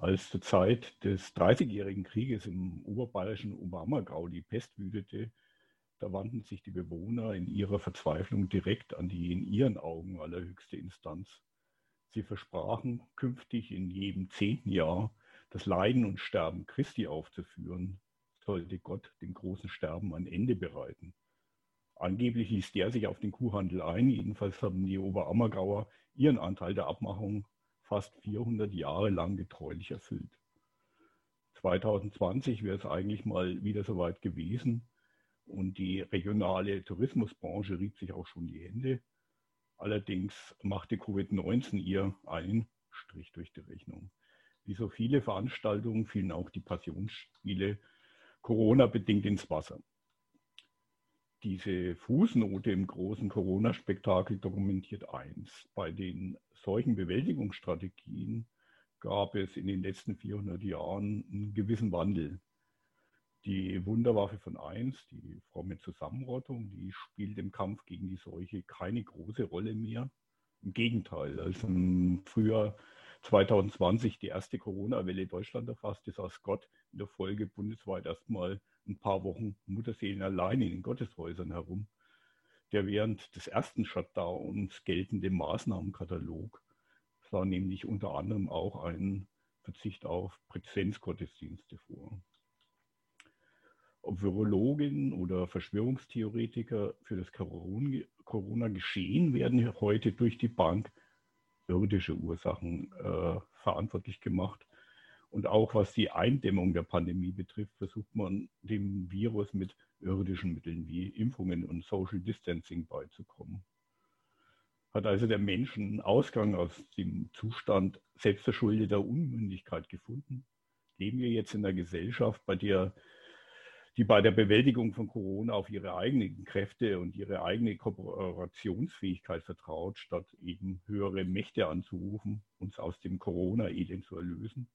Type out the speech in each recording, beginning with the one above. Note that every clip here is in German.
Als zur Zeit des Dreißigjährigen Krieges im oberbayerischen Oberammergau die Pest wütete, da wandten sich die Bewohner in ihrer Verzweiflung direkt an die in ihren Augen allerhöchste Instanz. Sie versprachen, künftig in jedem zehnten Jahr das Leiden und Sterben Christi aufzuführen, sollte Gott dem großen Sterben ein Ende bereiten. Angeblich ließ der sich auf den Kuhhandel ein. Jedenfalls haben die Oberammergauer ihren Anteil der Abmachung fast 400 Jahre lang getreulich erfüllt. 2020 wäre es eigentlich mal wieder soweit gewesen und die regionale Tourismusbranche rieb sich auch schon die Hände. Allerdings machte Covid-19 ihr einen Strich durch die Rechnung. Wie so viele Veranstaltungen fielen auch die Passionsspiele Corona-bedingt ins Wasser. Diese Fußnote im großen Corona-Spektakel dokumentiert eins. Bei den solchen Bewältigungsstrategien gab es in den letzten 400 Jahren einen gewissen Wandel. Die Wunderwaffe von 1, die fromme Zusammenrottung, die spielt im Kampf gegen die Seuche keine große Rolle mehr. Im Gegenteil, als im Frühjahr 2020 die erste Corona-Welle Deutschland erfasste, saß Gott in der Folge bundesweit erstmal ein paar Wochen Mutterseelen allein in den Gotteshäusern herum. Der während des ersten Shutdowns geltende Maßnahmenkatalog sah nämlich unter anderem auch einen Verzicht auf Präsenzgottesdienste vor. Ob Virologen oder Verschwörungstheoretiker für das Corona-Geschehen werden heute durch die Bank irdische Ursachen äh, verantwortlich gemacht. Und auch was die Eindämmung der Pandemie betrifft, versucht man dem Virus mit irdischen Mitteln wie Impfungen und Social Distancing beizukommen. Hat also der Mensch einen Ausgang aus dem Zustand selbstverschuldeter Unmündigkeit gefunden? Leben wir jetzt in einer Gesellschaft, bei der die bei der Bewältigung von Corona auf ihre eigenen Kräfte und ihre eigene Kooperationsfähigkeit vertraut, statt eben höhere Mächte anzurufen, uns aus dem Corona-Elend zu erlösen?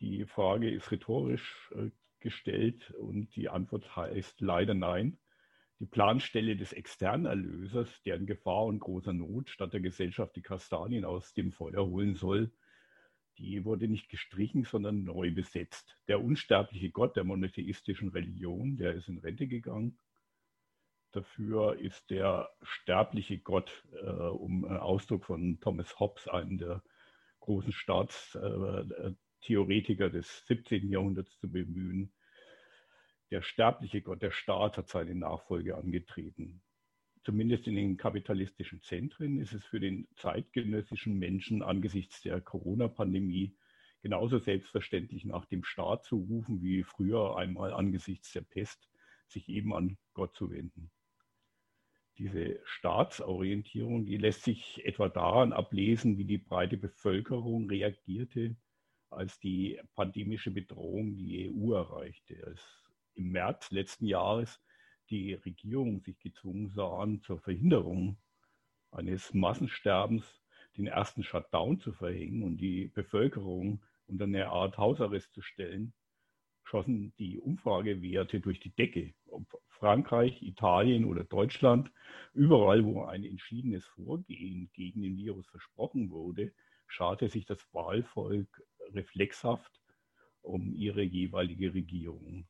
Die Frage ist rhetorisch äh, gestellt und die Antwort heißt leider nein. Die Planstelle des externen Erlösers, der in Gefahr und großer Not statt der Gesellschaft die Kastanien aus dem Feuer holen soll, die wurde nicht gestrichen, sondern neu besetzt. Der unsterbliche Gott der monotheistischen Religion, der ist in Rente gegangen. Dafür ist der sterbliche Gott, äh, um äh, Ausdruck von Thomas Hobbes, einen der großen Staatstheoretiker äh, des 17. Jahrhunderts, zu bemühen, der sterbliche Gott, der Staat, hat seine Nachfolge angetreten zumindest in den kapitalistischen Zentren, ist es für den zeitgenössischen Menschen angesichts der Corona-Pandemie genauso selbstverständlich nach dem Staat zu rufen, wie früher einmal angesichts der Pest sich eben an Gott zu wenden. Diese Staatsorientierung, die lässt sich etwa daran ablesen, wie die breite Bevölkerung reagierte, als die pandemische Bedrohung die EU erreichte. Als Im März letzten Jahres die Regierung sich gezwungen sahen, zur Verhinderung eines Massensterbens den ersten Shutdown zu verhängen und die Bevölkerung unter eine Art Hausarrest zu stellen, schossen die Umfragewerte durch die Decke. Ob Frankreich, Italien oder Deutschland, überall, wo ein entschiedenes Vorgehen gegen den Virus versprochen wurde, scharte sich das Wahlvolk reflexhaft um ihre jeweilige Regierung.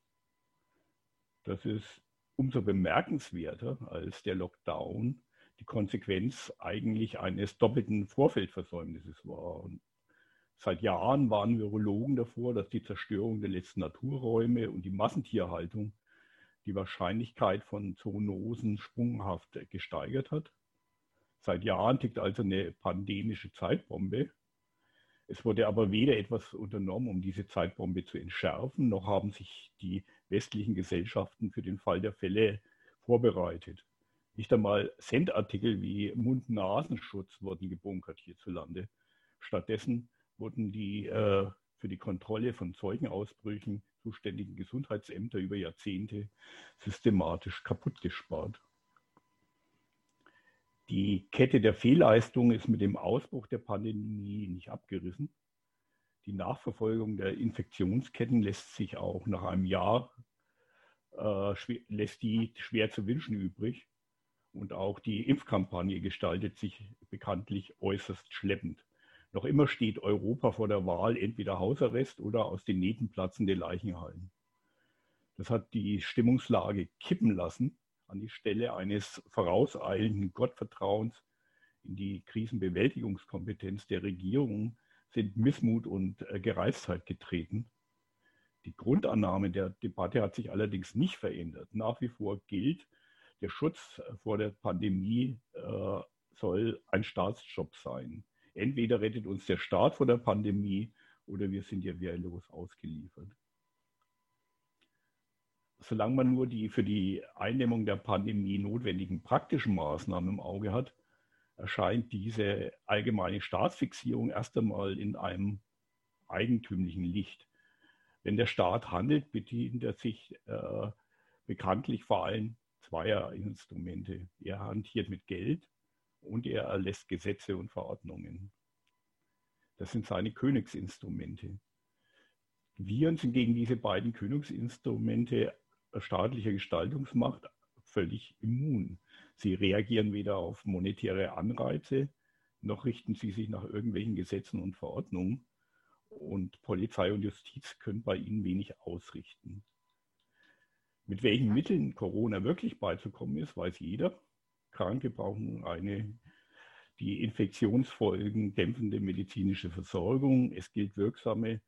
Das ist umso bemerkenswerter, als der Lockdown die Konsequenz eigentlich eines doppelten Vorfeldversäumnisses war. Und seit Jahren waren Virologen davor, dass die Zerstörung der letzten Naturräume und die Massentierhaltung die Wahrscheinlichkeit von Zoonosen sprunghaft gesteigert hat. Seit Jahren tickt also eine pandemische Zeitbombe. Es wurde aber weder etwas unternommen, um diese Zeitbombe zu entschärfen, noch haben sich die westlichen Gesellschaften für den Fall der Fälle vorbereitet. Nicht einmal Sendartikel wie Mund-Nasenschutz wurden gebunkert hierzulande. Stattdessen wurden die äh, für die Kontrolle von Zeugenausbrüchen zuständigen Gesundheitsämter über Jahrzehnte systematisch kaputtgespart. Die Kette der Fehlleistung ist mit dem Ausbruch der Pandemie nicht abgerissen. Die Nachverfolgung der Infektionsketten lässt sich auch nach einem Jahr äh, lässt die schwer zu wünschen übrig. Und auch die Impfkampagne gestaltet sich bekanntlich äußerst schleppend. Noch immer steht Europa vor der Wahl entweder Hausarrest oder aus den Nähten platzende Leichenhallen. Das hat die Stimmungslage kippen lassen an die Stelle eines vorauseilenden Gottvertrauens in die Krisenbewältigungskompetenz der Regierung sind Missmut und äh, Gereiztheit getreten. Die Grundannahme der Debatte hat sich allerdings nicht verändert. Nach wie vor gilt, der Schutz vor der Pandemie äh, soll ein Staatsjob sein. Entweder rettet uns der Staat vor der Pandemie oder wir sind ihr wehrlos ausgeliefert. Solange man nur die für die Eindämmung der Pandemie notwendigen praktischen Maßnahmen im Auge hat, erscheint diese allgemeine Staatsfixierung erst einmal in einem eigentümlichen Licht. Wenn der Staat handelt, bedient er sich äh, bekanntlich vor allem zweier Instrumente. Er hantiert mit Geld und er erlässt Gesetze und Verordnungen. Das sind seine Königsinstrumente. Viren sind gegen diese beiden Königsinstrumente staatlicher Gestaltungsmacht völlig immun. Sie reagieren weder auf monetäre Anreize, noch richten sie sich nach irgendwelchen Gesetzen und Verordnungen. Und Polizei und Justiz können bei ihnen wenig ausrichten. Mit welchen Mitteln Corona wirklich beizukommen ist, weiß jeder. Kranke brauchen eine die Infektionsfolgen dämpfende medizinische Versorgung. Es gilt wirksame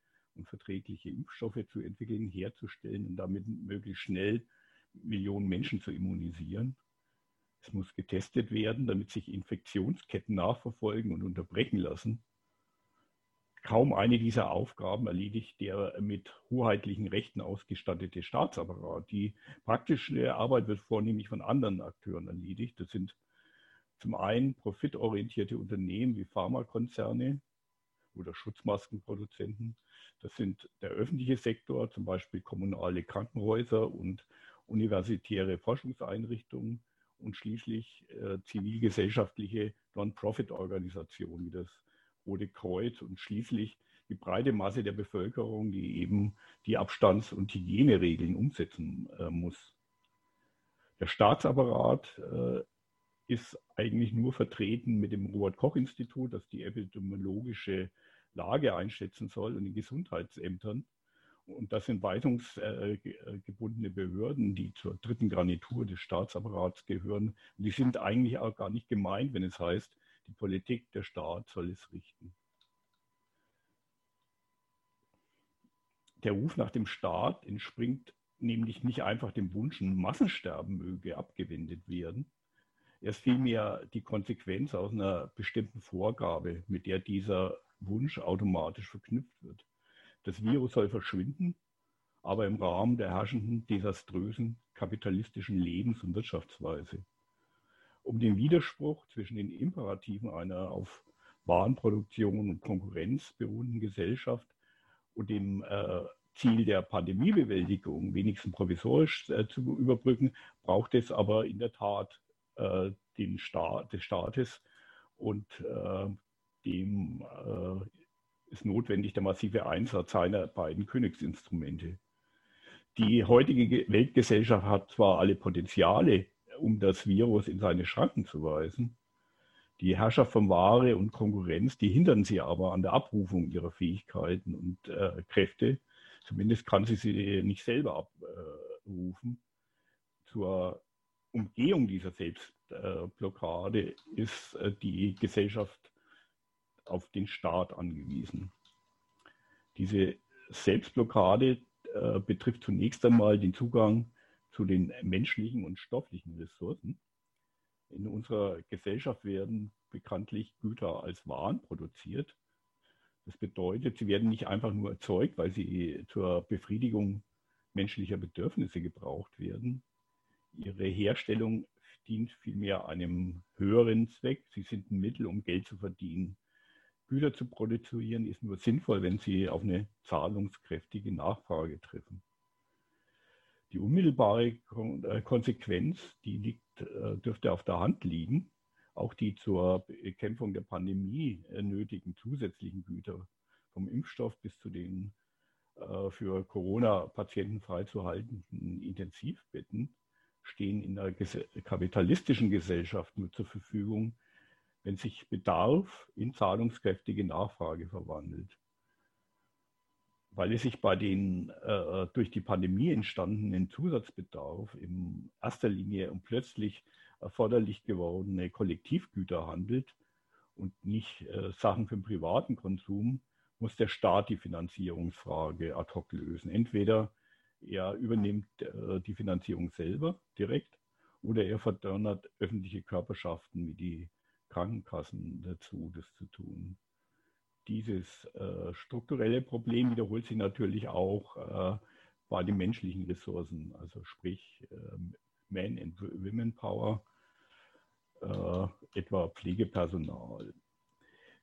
verträgliche Impfstoffe zu entwickeln, herzustellen und damit möglichst schnell Millionen Menschen zu immunisieren. Es muss getestet werden, damit sich Infektionsketten nachverfolgen und unterbrechen lassen. Kaum eine dieser Aufgaben erledigt der mit hoheitlichen Rechten ausgestattete Staatsapparat. Die praktische Arbeit wird vornehmlich von anderen Akteuren erledigt. Das sind zum einen profitorientierte Unternehmen wie Pharmakonzerne oder Schutzmaskenproduzenten. Das sind der öffentliche Sektor, zum Beispiel kommunale Krankenhäuser und universitäre Forschungseinrichtungen und schließlich äh, zivilgesellschaftliche Non-Profit-Organisationen wie das Rote Kreuz und schließlich die breite Masse der Bevölkerung, die eben die Abstands- und Hygieneregeln umsetzen äh, muss. Der Staatsapparat äh, ist eigentlich nur vertreten mit dem Robert-Koch-Institut, das die epidemiologische Lage einschätzen soll und den Gesundheitsämtern. Und das sind weisungsgebundene Behörden, die zur dritten Garnitur des Staatsapparats gehören. Und die sind eigentlich auch gar nicht gemeint, wenn es heißt, die Politik, der Staat soll es richten. Der Ruf nach dem Staat entspringt nämlich nicht einfach dem Wunsch, ein Massensterben möge abgewendet werden. Er ist vielmehr die Konsequenz aus einer bestimmten Vorgabe, mit der dieser Wunsch automatisch verknüpft wird. Das Virus soll verschwinden, aber im Rahmen der herrschenden desaströsen kapitalistischen Lebens- und Wirtschaftsweise. Um den Widerspruch zwischen den Imperativen einer auf Warenproduktion und Konkurrenz beruhenden Gesellschaft und dem äh, Ziel der Pandemiebewältigung wenigstens provisorisch äh, zu überbrücken, braucht es aber in der Tat äh, den Staat, des Staates und äh, dem äh, ist notwendig der massive Einsatz seiner beiden Königsinstrumente. Die heutige Weltgesellschaft hat zwar alle Potenziale, um das Virus in seine Schranken zu weisen. Die Herrschaft von Ware und Konkurrenz, die hindern sie aber an der Abrufung ihrer Fähigkeiten und äh, Kräfte. Zumindest kann sie sie nicht selber abrufen. Zur Umgehung dieser Selbstblockade ist äh, die Gesellschaft auf den Staat angewiesen. Diese Selbstblockade äh, betrifft zunächst einmal den Zugang zu den menschlichen und stofflichen Ressourcen. In unserer Gesellschaft werden bekanntlich Güter als Waren produziert. Das bedeutet, sie werden nicht einfach nur erzeugt, weil sie zur Befriedigung menschlicher Bedürfnisse gebraucht werden. Ihre Herstellung dient vielmehr einem höheren Zweck. Sie sind ein Mittel, um Geld zu verdienen. Güter zu produzieren ist nur sinnvoll, wenn sie auf eine zahlungskräftige Nachfrage treffen. Die unmittelbare äh, Konsequenz, die liegt, äh, dürfte auf der Hand liegen. Auch die zur Bekämpfung der Pandemie äh, nötigen zusätzlichen Güter, vom Impfstoff bis zu den für Corona-Patienten freizuhaltenden Intensivbetten, stehen in der kapitalistischen Gesellschaft nur zur Verfügung, wenn sich Bedarf in zahlungskräftige Nachfrage verwandelt. Weil es sich bei den äh, durch die Pandemie entstandenen Zusatzbedarf in erster Linie um plötzlich erforderlich gewordene Kollektivgüter handelt und nicht äh, Sachen für den privaten Konsum, muss der Staat die Finanzierungsfrage ad hoc lösen. Entweder er übernimmt äh, die Finanzierung selber direkt oder er verdonnert öffentliche Körperschaften wie die Krankenkassen dazu, das zu tun. Dieses äh, strukturelle Problem wiederholt sich natürlich auch äh, bei den menschlichen Ressourcen, also sprich ähm, Man- and Women Power, äh, etwa Pflegepersonal.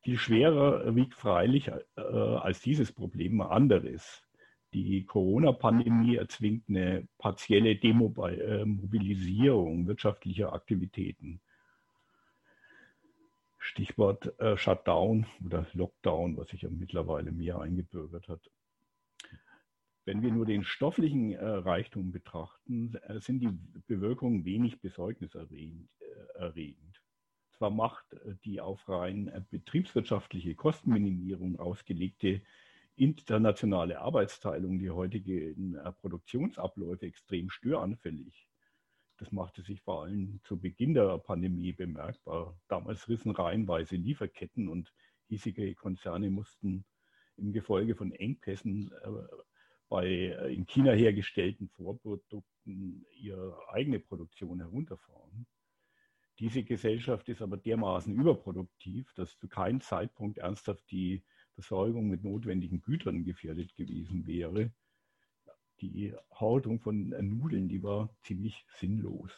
Viel schwerer wiegt freilich äh, als dieses Problem anderes. Die Corona-Pandemie erzwingt eine partielle Demobilisierung äh, wirtschaftlicher Aktivitäten. Stichwort äh, Shutdown oder Lockdown, was sich ja mittlerweile mehr eingebürgert hat. Wenn wir nur den stofflichen äh, Reichtum betrachten, äh, sind die Bewirkungen wenig besorgniserregend. Äh, Zwar macht äh, die auf rein äh, betriebswirtschaftliche Kostenminimierung ausgelegte internationale Arbeitsteilung die heutigen Produktionsabläufe extrem störanfällig. Das machte sich vor allem zu Beginn der Pandemie bemerkbar. Damals rissen reihenweise Lieferketten und hiesige Konzerne mussten im Gefolge von Engpässen bei äh, in China hergestellten Vorprodukten ihre eigene Produktion herunterfahren. Diese Gesellschaft ist aber dermaßen überproduktiv, dass zu keinem Zeitpunkt ernsthaft die Versorgung mit notwendigen Gütern gefährdet gewesen wäre. Die Haltung von Nudeln, die war ziemlich sinnlos.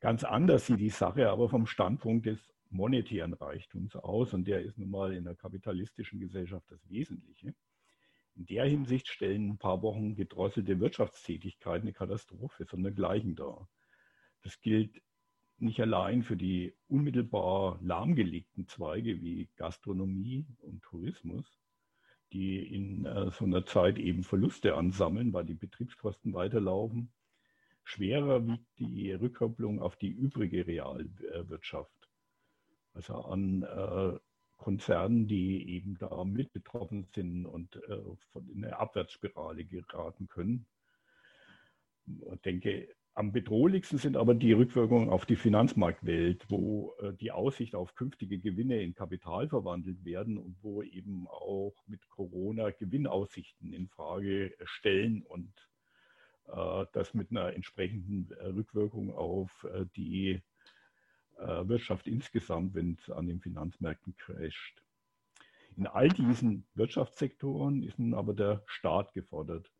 Ganz anders sieht die Sache aber vom Standpunkt des monetären Reichtums aus und der ist nun mal in der kapitalistischen Gesellschaft das Wesentliche. In der Hinsicht stellen ein paar Wochen gedrosselte Wirtschaftstätigkeit eine Katastrophe sondergleichen dar. Das gilt nicht allein für die unmittelbar lahmgelegten Zweige wie Gastronomie und Tourismus, die in äh, so einer Zeit eben Verluste ansammeln, weil die Betriebskosten weiterlaufen. Schwerer wiegt die Rückkopplung auf die übrige Realwirtschaft, also an äh, Konzernen, die eben da mit betroffen sind und äh, von in eine Abwärtsspirale geraten können. Ich denke, am bedrohlichsten sind aber die Rückwirkungen auf die Finanzmarktwelt, wo äh, die Aussicht auf künftige Gewinne in Kapital verwandelt werden und wo eben auch mit Corona Gewinnaussichten in Frage stellen und äh, das mit einer entsprechenden äh, Rückwirkung auf die Wirtschaft insgesamt, wenn es an den Finanzmärkten crasht. In all diesen Wirtschaftssektoren ist nun aber der Staat gefordert.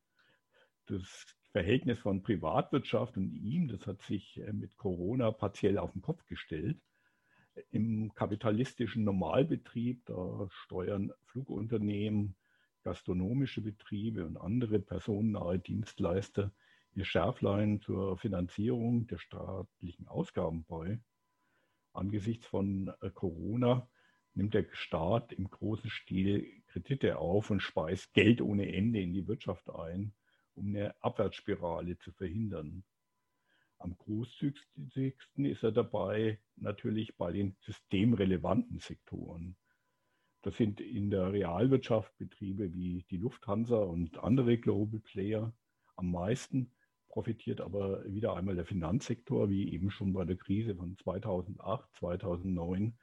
Das Verhältnis von Privatwirtschaft und ihm, das hat sich äh, mit Corona partiell auf den Kopf gestellt. Im kapitalistischen Normalbetrieb, da steuern Flugunternehmen, gastronomische Betriebe und andere personennahe Dienstleister ihr Schärflein zur Finanzierung der staatlichen Ausgaben bei angesichts von äh, Corona nimmt der Staat im großen Stil Kredite auf und speist Geld ohne Ende in die Wirtschaft ein, um eine Abwärtsspirale zu verhindern. Am großzügigsten ist er dabei natürlich bei den systemrelevanten Sektoren. Das sind in der Realwirtschaft Betriebe wie die Lufthansa und andere Global Player am meisten profitiert aber wieder einmal der Finanzsektor, wie eben schon bei der Krise von 2008, 2009.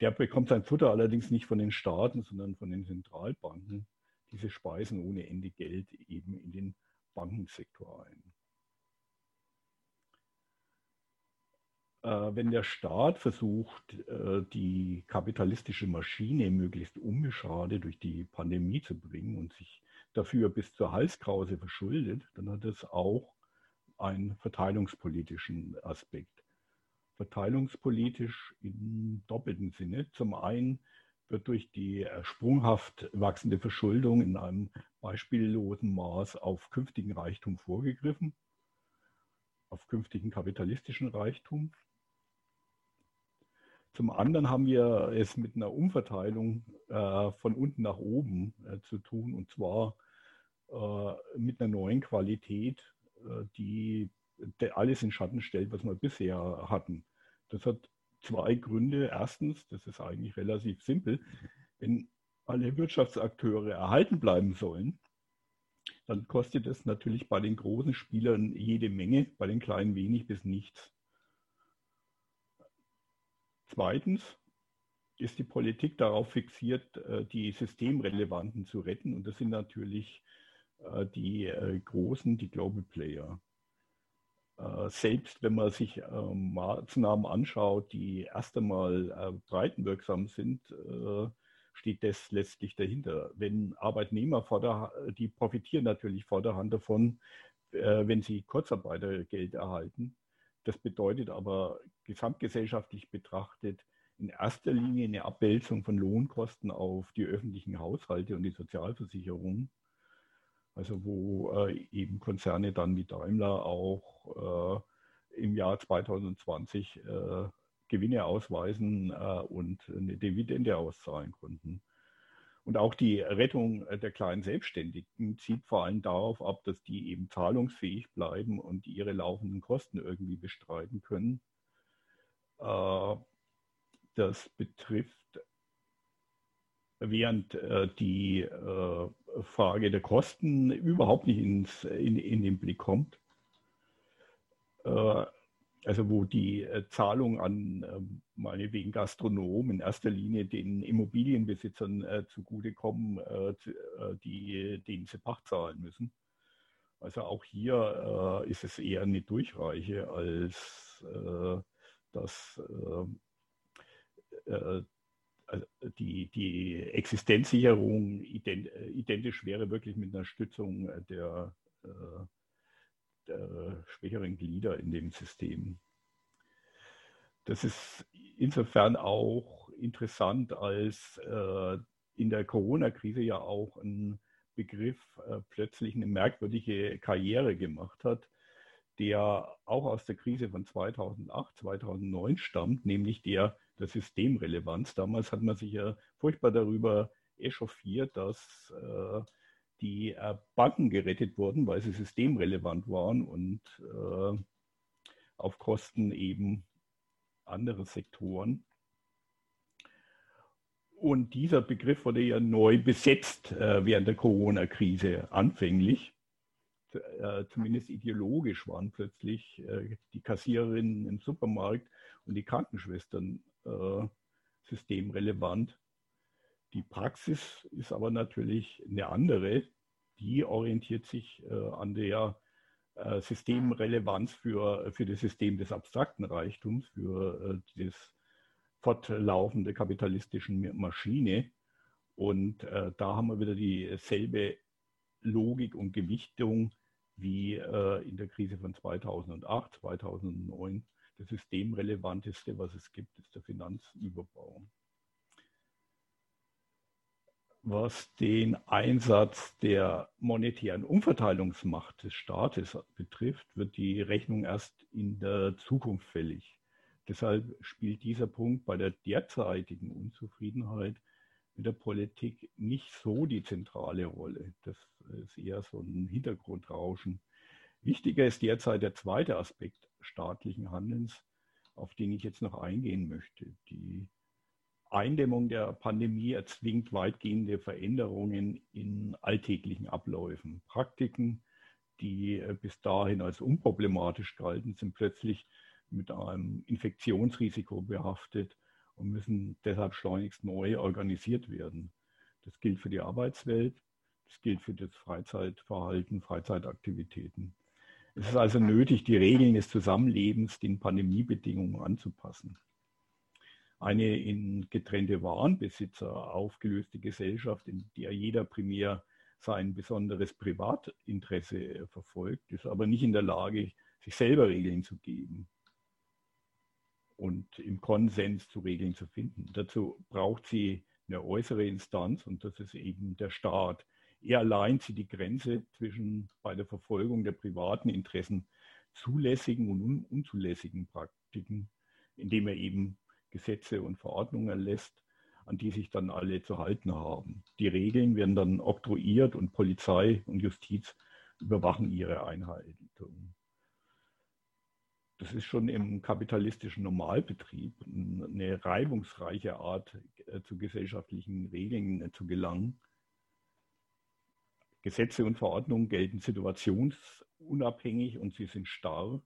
Der bekommt sein Futter allerdings nicht von den Staaten, sondern von den Zentralbanken. Diese speisen ohne Ende Geld eben in den Bankensektor ein. Äh, wenn der Staat versucht, äh, die kapitalistische Maschine möglichst unbeschadet durch die Pandemie zu bringen und sich dafür bis zur Halskrause verschuldet, dann hat das auch einen verteilungspolitischen Aspekt. Verteilungspolitisch im doppelten Sinne. Zum einen wird durch die sprunghaft wachsende Verschuldung in einem beispiellosen Maß auf künftigen Reichtum vorgegriffen, auf künftigen kapitalistischen Reichtum. Zum anderen haben wir es mit einer Umverteilung äh, von unten nach oben äh, zu tun, und zwar äh, mit einer neuen Qualität äh, die alles in Schatten stellt, was wir bisher hatten. Das hat zwei Gründe. Erstens, das ist eigentlich relativ simpel, wenn alle Wirtschaftsakteure erhalten bleiben sollen, dann kostet es natürlich bei den großen Spielern jede Menge, bei den kleinen wenig bis nichts. Zweitens ist die Politik darauf fixiert, äh, die Systemrelevanten zu retten. Und das sind natürlich äh, die äh, großen, die Global Player. Selbst wenn man sich Maßnahmen anschaut, die erst einmal breitenwirksam sind, steht das letztlich dahinter. Wenn Arbeitnehmer vor der, die profitieren natürlich vorderhand davon, wenn sie Kurzarbeitergeld erhalten. Das bedeutet aber gesamtgesellschaftlich betrachtet in erster Linie eine Abwälzung von Lohnkosten auf die öffentlichen Haushalte und die Sozialversicherung. Also wo äh, eben Konzerne dann wie Daimler auch äh, im Jahr 2020 äh, Gewinne ausweisen äh, und eine Dividende auszahlen konnten. Und auch die Rettung der kleinen Selbstständigen zieht vor allem darauf ab, dass die eben zahlungsfähig bleiben und ihre laufenden Kosten irgendwie bestreiten können. Das betrifft, während äh, die Frage der Kosten überhaupt nicht ins, in, in den Blick kommt also wo die äh, Zahlung an ähm, meinetwegen Gastronomen in erster Linie den Immobilienbesitzern äh, zugutekommen, äh, äh, die, denen sie Pacht zahlen müssen. Also auch hier äh, ist es eher eine Durchreiche als äh, dass also die, die Existenzsicherung ident, identisch wäre wirklich mit einer Stützung der äh, schwächeren Glieder in dem System. Das ist insofern auch interessant, als äh, in der Corona-Krise ja auch ein Begriff äh, plötzlich eine merkwürdige Karriere gemacht hat, der auch aus der Krise von 2008, 2009 stammt, nämlich der der Systemrelevanz. Damals hat man sich ja furchtbar darüber echauffiert, dass äh, die äh, Banken gerettet wurden, weil sie systemrelevant waren und äh, auf Kosten eben anderer Sektoren. Und dieser Begriff wurde ja neu besetzt äh, während der Corona-Krise anfänglich. Äh, zumindest ideologisch waren plötzlich äh, die Kassiererinnen im Supermarkt und die Krankenschwestern äh, systemrelevant. Die Praxis ist aber natürlich eine andere. Die orientiert sich äh, an der äh, Systemrelevanz für, für das System des abstrakten Reichtums, für äh, das fortlaufende kapitalistischen Maschine. Und äh, da haben wir wieder dieselbe Logik und Gewichtung wie äh, in der Krise von 2008, 2009. Das Systemrelevanteste, was es gibt, ist der Finanzüberbau was den Einsatz der monetären Umverteilungsmacht des Staates betrifft, wird die Rechnung erst in der Zukunft fällig. Deshalb spielt dieser Punkt bei der derzeitigen Unzufriedenheit mit der Politik nicht so die zentrale Rolle. Das ist eher so ein Hintergrundrauschen. Wichtiger ist derzeit der zweite Aspekt staatlichen Handelns, auf den ich jetzt noch eingehen möchte, die Eindämmung der Pandemie erzwingt weitgehende Veränderungen in alltäglichen Abläufen. Praktiken, die äh, bis dahin als unproblematisch galten, sind plötzlich mit einem Infektionsrisiko behaftet und müssen deshalb schleunigst neu organisiert werden. Das gilt für die Arbeitswelt, das gilt für das Freizeitverhalten, Freizeitaktivitäten. Es ist also nötig, die Regeln des Zusammenlebens den Pandemiebedingungen anzupassen eine in getrennte Warenbesitzer aufgelöste Gesellschaft, in der jeder primär sein besonderes Privatinteresse verfolgt, ist aber nicht in der Lage, sich selber Regeln zu geben und im Konsens zu Regeln zu finden. Dazu braucht sie eine äußere Instanz und das ist eben der Staat. Er allein zieht die Grenze zwischen bei der Verfolgung der privaten Interessen zulässigen und unzulässigen Praktiken, indem er eben Gesetze und Verordnungen erlässt, an die sich dann alle zu halten haben. Die Regeln werden dann oktroyiert und Polizei und Justiz überwachen ihre Einhaltung. Das ist schon im kapitalistischen Normalbetrieb eine reibungsreiche Art, äh, zu gesellschaftlichen Regeln äh, zu gelangen. Gesetze und Verordnungen gelten situationsunabhängig und sie sind starr.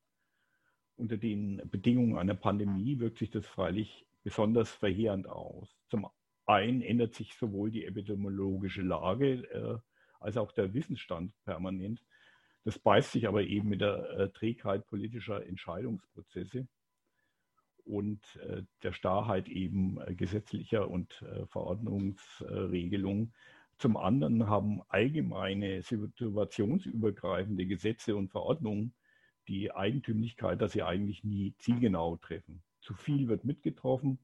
Unter den Bedingungen einer Pandemie wirkt sich das freilich besonders verheerend aus. Zum einen ändert sich sowohl die epidemiologische Lage äh, als auch der Wissensstand permanent. Das beißt sich aber eben mit der äh, Trägheit politischer Entscheidungsprozesse und äh, der Starrheit eben äh, gesetzlicher und äh, Verordnungsregelungen. Zum anderen haben allgemeine situationsübergreifende Gesetze und Verordnungen die Eigentümlichkeit, dass sie eigentlich nie zielgenau treffen. Zu viel wird mitgetroffen,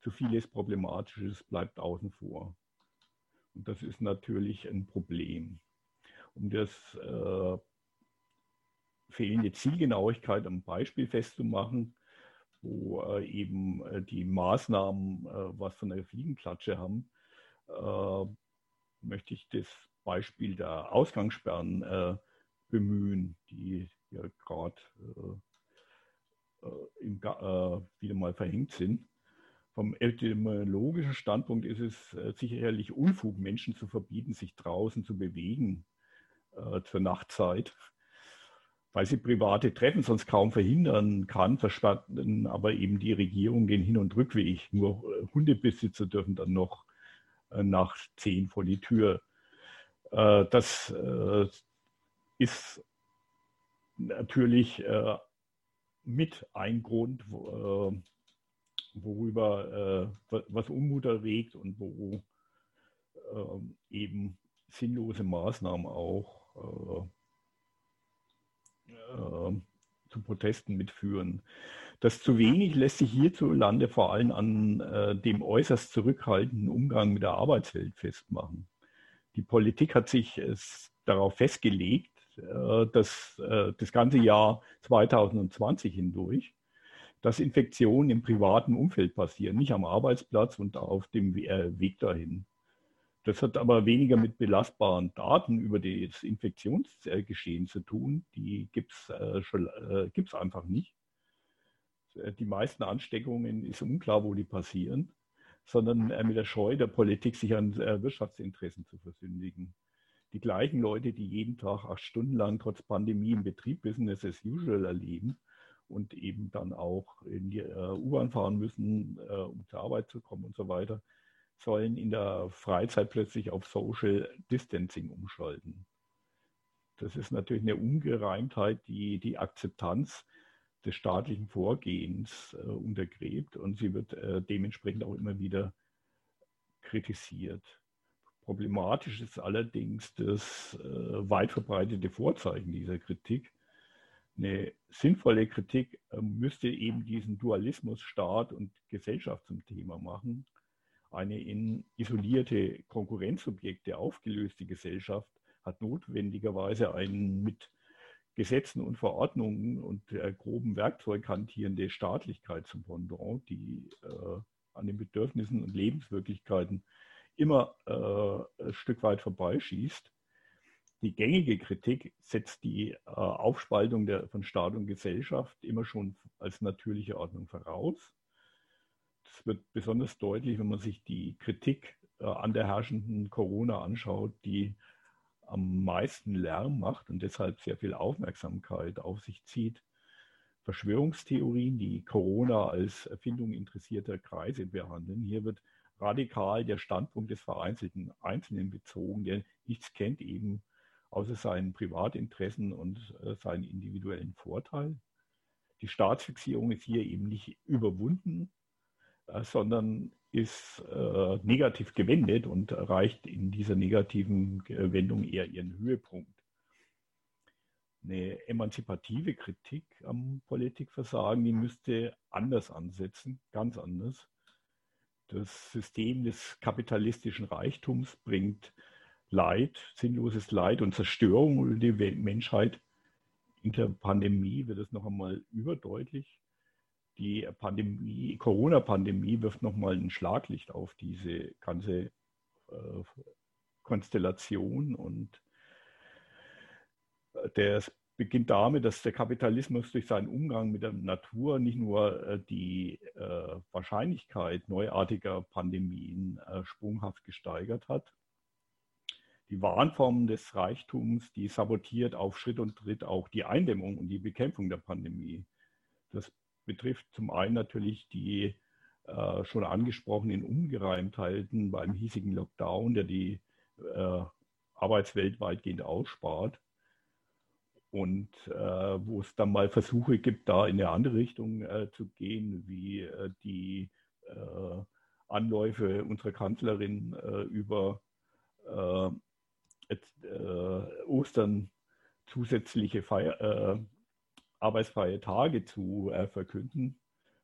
zu vieles Problematisches bleibt außen vor. Und das ist natürlich ein Problem. Um das äh, fehlende Zielgenauigkeit am Beispiel festzumachen, wo äh, eben äh, die Maßnahmen äh, was von der Fliegenklatsche haben, äh, möchte ich das Beispiel der Ausgangssperren äh, bemühen, die ja gerade wieder mal verhängt sind. Vom etymologischen Standpunkt ist es äh, sicherlich Unfug, Menschen zu verbieten, sich draußen zu bewegen äh, zur Nachtzeit, weil sie private Treffen sonst kaum verhindern kann, versperren aber eben die Regierung den Hin- und Rückweg. Nur äh, Hundebesitzer dürfen dann noch äh, nach zehn vor die Tür. Äh, das äh, ist natürlich mit ein Grund, worüber äh, was Unmut erregt und wo äh, eben sinnlose Maßnahmen auch äh, äh, zu Protesten mitführen. Das zu wenig lässt sich hierzulande vor allem an äh, dem äußerst zurückhaltenden Umgang mit der Arbeitswelt festmachen. Die Politik hat sich es darauf festgelegt, äh, dass das ganze Jahr 2020 hindurch dass Infektionen im privaten Umfeld passieren, nicht am Arbeitsplatz und auf dem äh, Weg dahin. Das hat aber weniger mit belastbaren Daten über das Infektionsgeschehen zu tun. Die gibt es äh, äh, einfach nicht. Die meisten Ansteckungen ist unklar, wo die passieren, sondern mit der Scheu der Politik, sich an Wirtschaftsinteressen zu versündigen. Die gleichen Leute, die jeden Tag acht Stunden lang trotz Pandemie im Betrieb Business as usual erleben, und eben dann auch in die äh, U-Bahn fahren müssen, äh, um zur Arbeit zu kommen und so weiter, sollen in der Freizeit plötzlich auf Social Distancing umschalten. Das ist natürlich eine Ungereimtheit, die die Akzeptanz des staatlichen Vorgehens äh, untergräbt und sie wird dementsprechend auch immer wieder kritisiert. Problematisch ist allerdings das äh, weit verbreitete Vorzeichen dieser Kritik, eine sinnvolle Kritik ähm, müsste eben diesen Dualismus Staat und Gesellschaft zum Thema machen. Eine in isolierte Konkurrenzsubjekte aufgelöste Gesellschaft hat notwendigerweise einen mit Gesetzen und Verordnungen und der groben Werkzeug hantierende Staatlichkeit zum Pendant, die äh, an den Bedürfnissen und Lebenswirklichkeiten immer äh, ein Stück weit vorbeischießt. Die gängige Kritik setzt die äh, Aufspaltung der, von Staat und Gesellschaft immer schon als natürliche Ordnung voraus. Das wird besonders deutlich, wenn man sich die Kritik äh, an der herrschenden Corona anschaut, die am meisten Lärm macht und deshalb sehr viel Aufmerksamkeit auf sich zieht. Verschwörungstheorien, die Corona als Erfindung interessierter Kreise behandeln. Hier wird radikal der Standpunkt des vereinzelten Einzelnen bezogen, der nichts kennt, eben außer seinen Privatinteressen und äh, seinen individuellen Vorteil. Die Staatsfixierung ist hier eben nicht überwunden, äh, sondern ist äh, negativ gewendet und erreicht in dieser negativen Wendung eher ihren Höhepunkt. Eine emanzipative Kritik am Politikversagen, die müsste anders ansetzen, ganz anders. Das System des kapitalistischen Reichtums bringt Leid, sinnloses Leid und Zerstörung über die Menschheit. In der Pandemie wird es noch einmal überdeutlich. Die Pandemie, Corona-Pandemie wirft noch mal ein Schlaglicht auf diese ganze äh, Konstellation und der beginnt damit, dass der Kapitalismus durch seinen Umgang mit der Natur nicht nur äh, die äh, Wahrscheinlichkeit neuartiger Pandemien äh, sprunghaft gesteigert hat. Die Wahnform des Reichtums, die sabotiert auf Schritt und Tritt auch die Eindämmung und die Bekämpfung der Pandemie. Das betrifft zum einen natürlich die schon angesprochenen Ungereimtheiten beim hiesigen Lockdown, der die Arbeitswelt weitgehend ausspart und äh, wo es dann mal Versuche gibt, da in eine andere Richtung äh, zu gehen, wie äh, die äh, Anläufe unserer Kanzlerin äh, über äh, Ostern zusätzliche Feier, arbeitsfreie Tage zu verkünden,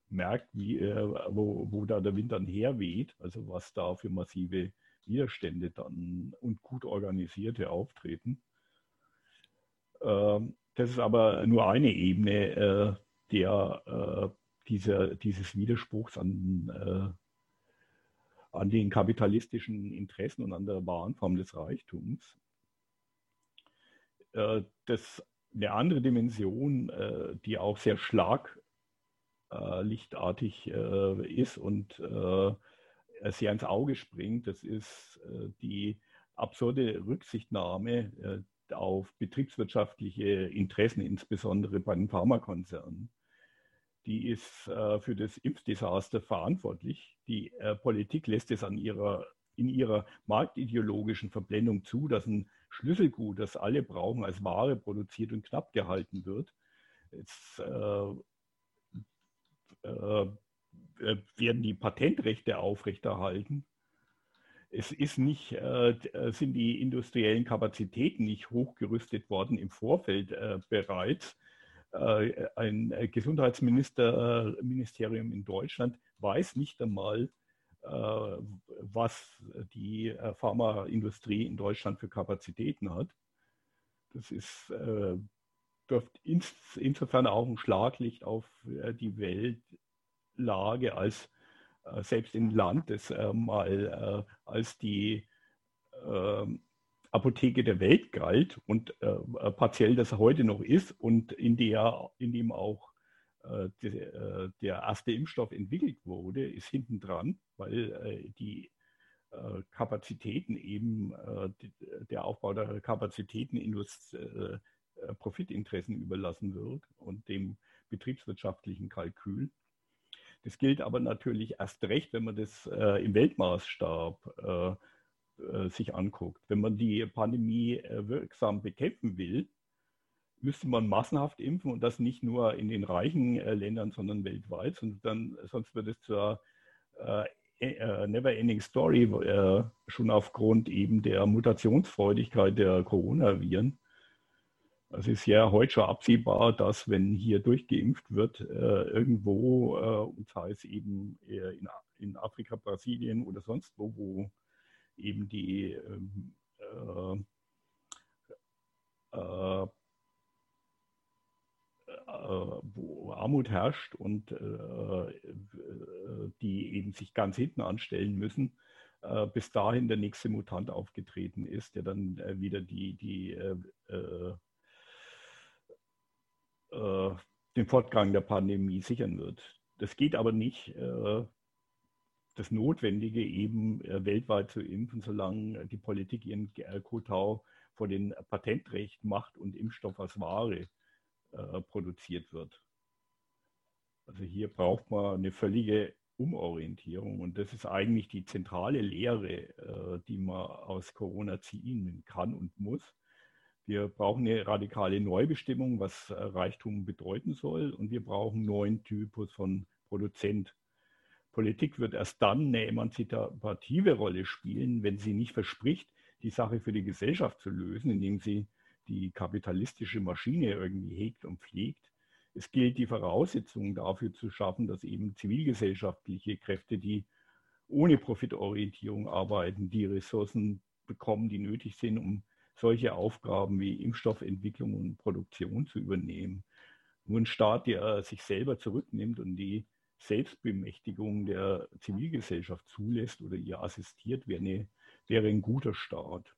merkt, wie, wo, wo da der Wind dann herweht, also was da für massive Widerstände dann und gut organisierte auftreten. Ähm, das ist aber nur eine Ebene äh, der, äh, dieser, dieses Widerspruchs an, äh, an den kapitalistischen Interessen und an der wahren Form des Reichtums. das, eine andere Dimension, die auch sehr schlaglichtartig ist und sehr ins Auge springt, das ist die absurde Rücksichtnahme auf betriebswirtschaftliche Interessen, insbesondere bei den Pharmakonzernen. Die ist äh, für das Impfdesaster verantwortlich. Die äh, Politik lässt es an ihrer, in ihrer marktideologischen Verblendung zu, dass ein Schlüsselgut, das alle brauchen, als Ware produziert und knapp gehalten wird. Jetzt äh, äh werden die Patentrechte aufrechterhalten es ist nicht, äh, äh, sind die industriellen Kapazitäten nicht hochgerüstet worden im Vorfeld äh, bereits. Äh, ein Gesundheitsministerium in Deutschland weiß nicht einmal, äh, was die äh, Pharmaindustrie in Deutschland für Kapazitäten hat. Das ist, dürfte ins, insofern auch ein Schlaglicht auf die Weltlage als äh, selbst im Land, das äh, mal äh, als die ähm, Apotheke der Welt galt und partiell das heute noch ist und in, der, in dem auch der, der erste Impfstoff entwickelt wurde, ist hinten dran, weil die Kapazitäten eben, der Aufbau der Kapazitäten Indust Profitinteressen überlassen wird und dem betriebswirtschaftlichen Kalkül. Das gilt aber natürlich erst recht, wenn man das äh, im Weltmaßstab äh, äh, sich anguckt. Wenn man die Pandemie äh, wirksam bekämpfen will, müsste man massenhaft impfen und das nicht nur in den reichen äh, Ländern, sondern weltweit. Sonst, dann, sonst wird es zur Never-Ending Story, schon aufgrund eben der Mutationsfreudigkeit der Coronaviren. Es ist ja heute schon absehbar, dass wenn hier durchgeimpft wird, äh, irgendwo, äh, und sei es eben in, in, Afrika, Brasilien oder sonst wo, wo eben die ähm, äh, äh, äh, wo Armut herrscht und äh, die eben sich ganz hinten anstellen müssen, bis dahin der nächste Mutant aufgetreten ist, der dann wieder die, die äh, den Fortgang der Pandemie sichern wird. Das geht aber nicht, äh, das Notwendige eben äh, weltweit zu impfen, solange die Politik ihren Kotau vor den Patentrecht macht und Impfstoff als Ware äh, produziert wird. Also hier braucht man eine völlige Umorientierung und das ist eigentlich die zentrale Lehre, äh, die man aus Corona ziehen kann und muss. Wir brauchen eine radikale Neubestimmung, was äh, Reichtum bedeuten soll. Und wir brauchen einen neuen Typus von Produzent. Politik wird erst dann eine emanzipative Rolle spielen, wenn sie nicht verspricht, die Sache für die Gesellschaft zu lösen, indem sie die kapitalistische Maschine irgendwie hegt und pflegt. Es gilt, die Voraussetzungen dafür zu schaffen, dass eben zivilgesellschaftliche Kräfte, die ohne Profitorientierung arbeiten, die Ressourcen bekommen, die nötig sind, um solche Aufgaben wie Impfstoffentwicklung und Produktion zu übernehmen. Nur ein Staat, der sich selber zurücknimmt und die Selbstbemächtigung der Zivilgesellschaft zulässt oder ihr assistiert, wäre, eine, wäre ein guter Staat.